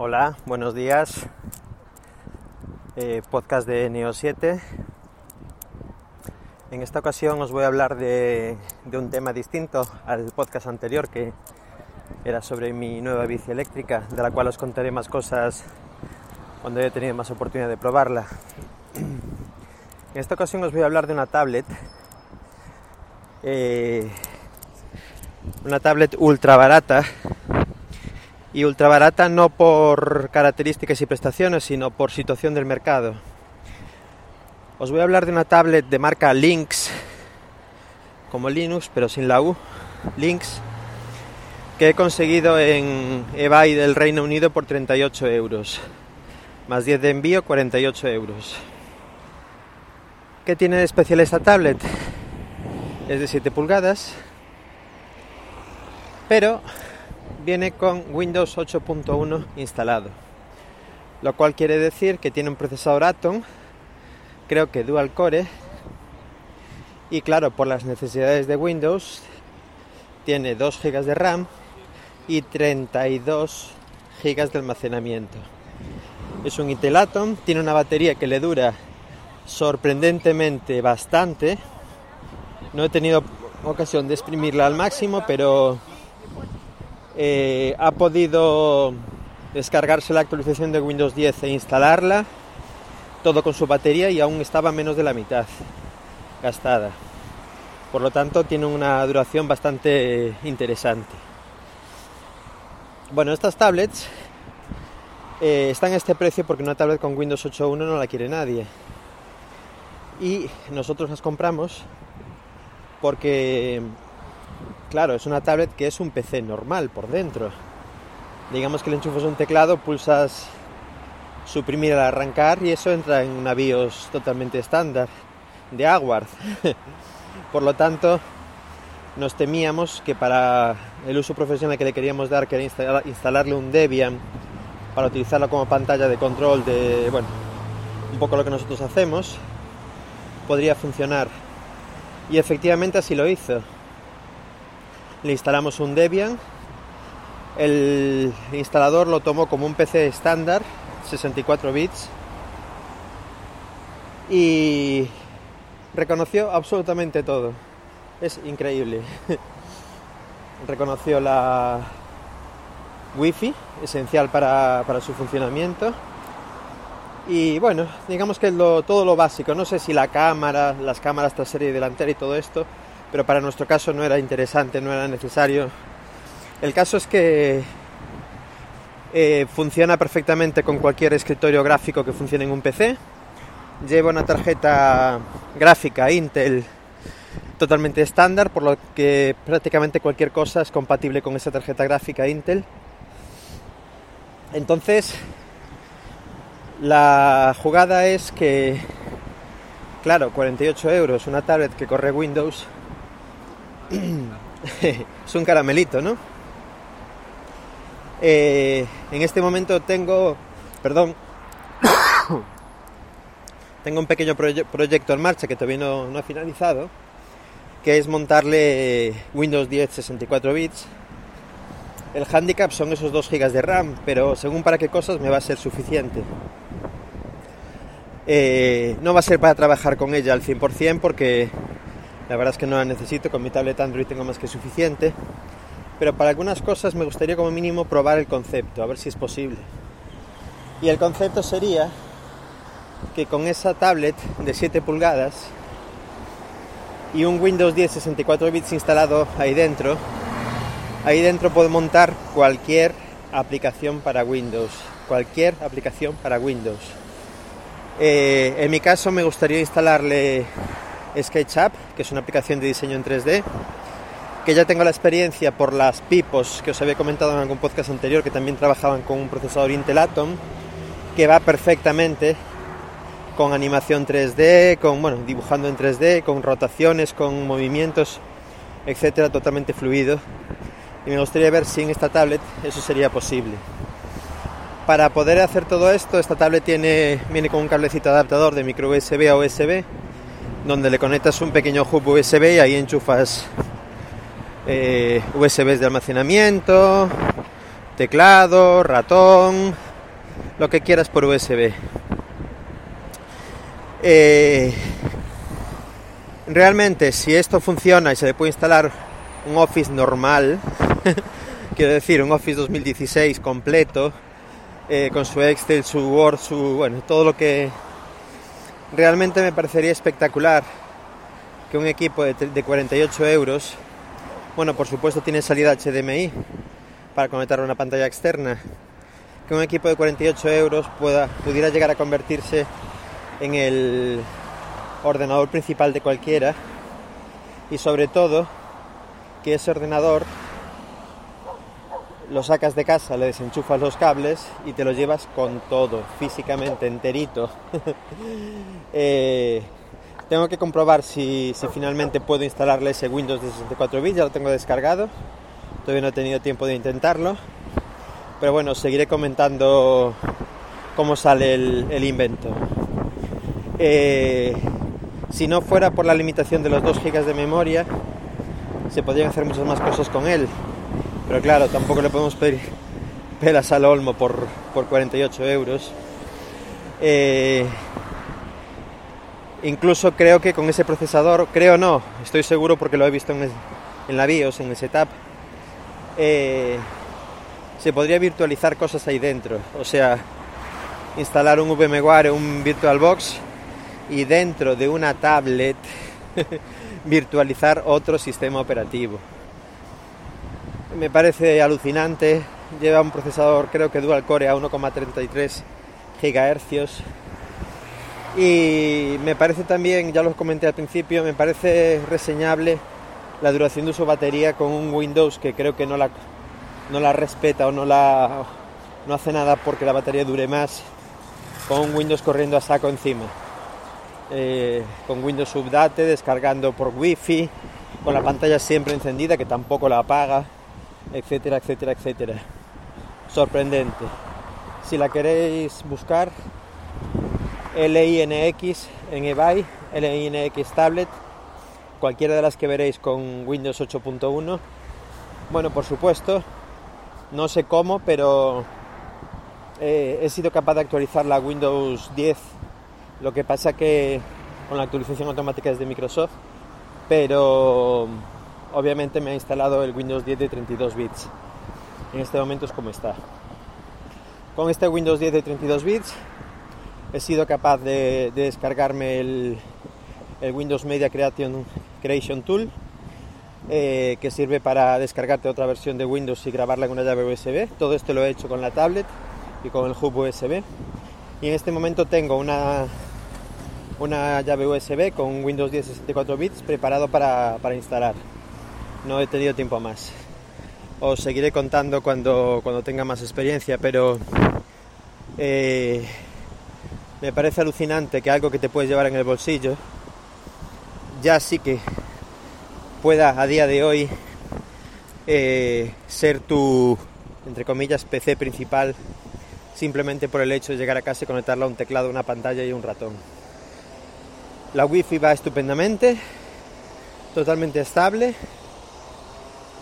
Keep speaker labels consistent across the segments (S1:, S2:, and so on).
S1: Hola, buenos días. Eh, podcast de Neo 7. En esta ocasión os voy a hablar de, de, un tema distinto al podcast anterior que era sobre mi nueva bici eléctrica, de la cual os contaré más cosas cuando haya tenido más oportunidad de probarla. En esta ocasión os voy a hablar de una tablet, eh, una tablet ultra barata y ultra barata no por características y prestaciones, sino por situación del mercado. Os voy a hablar de una tablet de marca Lynx, como Linux, pero sin la U, Lynx, que he conseguido en eBay del Reino Unido por 38 euros, más 10 de envío, 48 euros. ¿Qué tiene de especial esta tablet? Es de 7 pulgadas, pero viene con Windows 8.1 instalado, lo cual quiere decir que tiene un procesador Atom, creo que dual core, y claro, por las necesidades de Windows, tiene 2 GB de RAM y 32 GB de almacenamiento. Es un Intel Atom, tiene una batería que le dura sorprendentemente bastante. No he tenido ocasión de exprimirla al máximo, pero eh, ha podido descargarse la actualización de Windows 10 e instalarla, todo con su batería y aún estaba menos de la mitad gastada. Por lo tanto, tiene una duración bastante interesante. Bueno, estas tablets eh, están a este precio porque una tablet con Windows 8.1 no la quiere nadie. Y nosotros las compramos porque Claro, es una tablet que es un PC normal por dentro. Digamos que le enchufas un teclado, pulsas suprimir al arrancar y eso entra en una BIOS totalmente estándar de Award. por lo tanto, nos temíamos que para el uso profesional que le queríamos dar, que era instalarle un Debian para utilizarlo como pantalla de control de, bueno, un poco lo que nosotros hacemos, podría funcionar. Y efectivamente así lo hizo le instalamos un Debian. El instalador lo tomó como un PC estándar, 64 bits, y reconoció absolutamente todo. Es increíble. reconoció la Wi-Fi, esencial para, para, su funcionamiento. Y bueno, digamos que lo, todo lo básico, no sé si la cámara, las cámaras trasera y delantera y todo esto, pero para nuestro caso no era interesante, no era necesario. El caso es que eh, funciona perfectamente con cualquier escritorio gráfico que funcione en un PC. Lleva una tarjeta gráfica Intel totalmente estándar, por lo que prácticamente cualquier cosa es compatible con esa tarjeta gráfica Intel. Entonces, la jugada es que, claro, 48 euros, una tablet que corre Windows, es un caramelito, ¿no? Eh, en este momento tengo, perdón, tengo un pequeño proyecto en marcha que todavía no, no ha finalizado, que es montarle Windows 10 64 bits. El handicap son esos 2 GB de RAM, pero según para qué cosas me va a ser suficiente. Eh, no va a ser para trabajar con ella al 100% porque la verdad es que no la necesito, con mi tablet Android tengo más que suficiente. Pero para algunas cosas me gustaría como mínimo probar el concepto, a ver si es posible. Y el concepto sería que con esa tablet de 7 pulgadas y un Windows 10 64 bits instalado ahí dentro, ahí dentro puedo montar cualquier aplicación para Windows, cualquier aplicación para Windows. Eh, en mi caso me gustaría instalarle SketchUp, que es una aplicación de diseño en 3D, que ya tengo la experiencia por las Pipos que os había comentado en algún podcast anterior, que también trabajaban con un procesador Intel Atom, que va perfectamente con animación 3D, con bueno, dibujando en 3D, con rotaciones, con movimientos, etcétera, totalmente fluido. Y me gustaría ver si en esta tablet eso sería posible. Para poder hacer todo esto, esta tablet tiene, viene con un cablecito adaptador de micro USB a USB donde le conectas un pequeño hub USB y ahí enchufas eh, USBs de almacenamiento, teclado, ratón, lo que quieras por USB. Eh, realmente, si esto funciona y se le puede instalar un Office normal, quiero decir, un Office 2016 completo, eh, con su Excel, su Word, su bueno, todo lo que realmente me parecería espectacular que un equipo de, de 48 euros, bueno, por supuesto tiene salida HDMI para conectar una pantalla externa, que un equipo de 48 euros pueda, pudiera llegar a convertirse en el ordenador principal de cualquiera y sobre todo que ese ordenador lo sacas de casa, le desenchufas los cables y te lo llevas con todo, físicamente, enterito. eh, tengo que comprobar si, finalmente puedo instalarle ese Windows de 64 bits, ya lo tengo descargado, todavía no he tenido tiempo de intentarlo, pero bueno, seguiré comentando cómo sale el, el invento. Eh, si no fuera por la limitación de los 2 GB de memoria, se podrían hacer muchas más cosas con él. Pero claro, tampoco le podemos pedir pelas al olmo por, por 48 euros. Eh, incluso creo que con ese procesador, creo no, estoy seguro porque lo he visto en, en la BIOS, en el setup, eh, se podría virtualizar cosas ahí dentro. O sea, instalar un VMware, un VirtualBox y dentro de una tablet virtualizar otro sistema operativo. Me parece alucinante, lleva un procesador creo que dual core a 1,33 GHz y me parece también, ya lo comenté al principio, me parece reseñable la duración de su batería con un Windows que creo que no la, no la respeta o no, la, no hace nada porque la batería dure más con un Windows corriendo a saco encima. Eh, con Windows Update, descargando por Wi-Fi, con la pantalla siempre encendida, que tampoco la apaga, etcétera, etcétera, etcétera. Sorprendente. Si la queréis buscar, LINX en eBay, LINX Tablet, cualquiera de las que veréis con Windows 8.1. Bueno, por supuesto, no sé cómo, pero eh, he sido capaz de actualizar la Windows 10 lo que pasa que con la actualización automática es de Microsoft, pero obviamente me ha instalado el Windows 10 de 32 bits. En este momento es como está. Con este Windows 10 de 32 bits he sido capaz de, de descargarme el, Windows Media Creation, Creation Tool, eh, que sirve para descargarte otra versión de Windows y grabarla en una llave USB. Todo esto lo he hecho con la tablet y con el hub USB. Y en este momento tengo una una llave USB con Windows 10 64 bits preparado para, para, instalar. No he tenido tiempo más. Os seguiré contando cuando, cuando tenga más experiencia, pero eh, me parece alucinante que algo que te puedes llevar en el bolsillo ya sí que pueda a día de hoy eh, ser tu, entre comillas, PC principal simplemente por el hecho de llegar a casa y conectarla a un teclado, una pantalla y un ratón. La wifi va estupendamente, totalmente estable.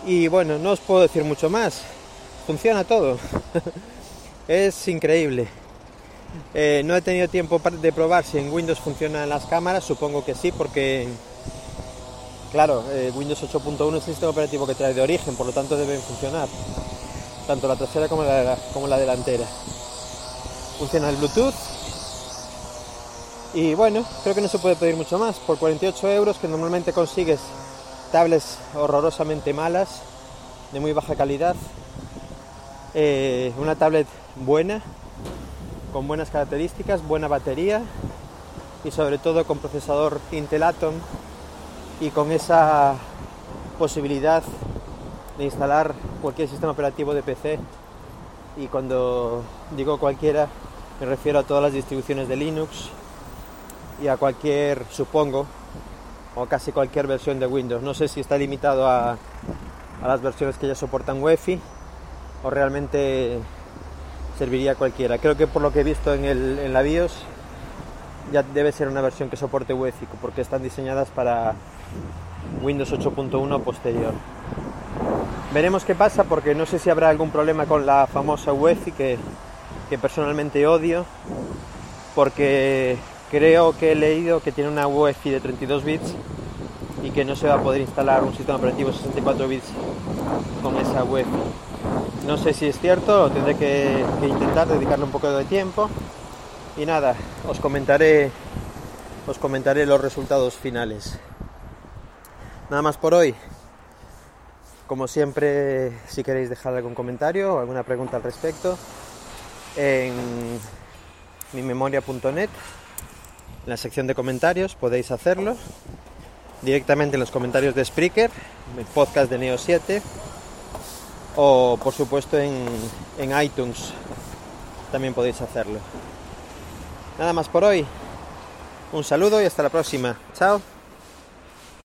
S1: Y bueno, no os puedo decir mucho más. Funciona todo. es increíble. Eh, no he tenido tiempo de probar si en Windows funcionan las cámaras, supongo que sí, porque claro, eh, Windows 8.1 es el sistema operativo que trae de origen, por lo tanto deben funcionar, tanto la trasera como la, como la delantera. Funciona el Bluetooth, y bueno, creo que no se puede pedir mucho más. Por 48 euros, que normalmente consigues tablets horrorosamente malas, de muy baja calidad. Eh, una tablet buena, con buenas características, buena batería y sobre todo con procesador Intel Atom y con esa posibilidad de instalar cualquier sistema operativo de PC. Y cuando digo cualquiera, me refiero a todas las distribuciones de Linux, y a cualquier, supongo, o casi cualquier versión de Windows. No sé si está limitado a, a las versiones que ya soportan UEFI o realmente serviría a cualquiera. Creo que por lo que he visto en, el, en la BIOS ya debe ser una versión que soporte UEFI porque están diseñadas para Windows 8.1 posterior. Veremos qué pasa porque no sé si habrá algún problema con la famosa UEFI que que personalmente odio porque creo que he leído que tiene una UEFI de 32 bits y que no se va a poder instalar un sistema operativo 64 bits con esa UEFI. No sé si es cierto, tendré que, intentar dedicarle un poco de tiempo y nada, os comentaré os comentaré los resultados finales. Nada más por hoy. Como siempre, si queréis dejar algún comentario o alguna pregunta al respecto, en mi memoria.net, en la sección de comentarios, podéis hacerlo directamente en los comentarios de Spreaker, el podcast de Neo 7, o por supuesto en, en iTunes, también podéis hacerlo. Nada más por hoy. Un saludo y hasta la próxima. Chao.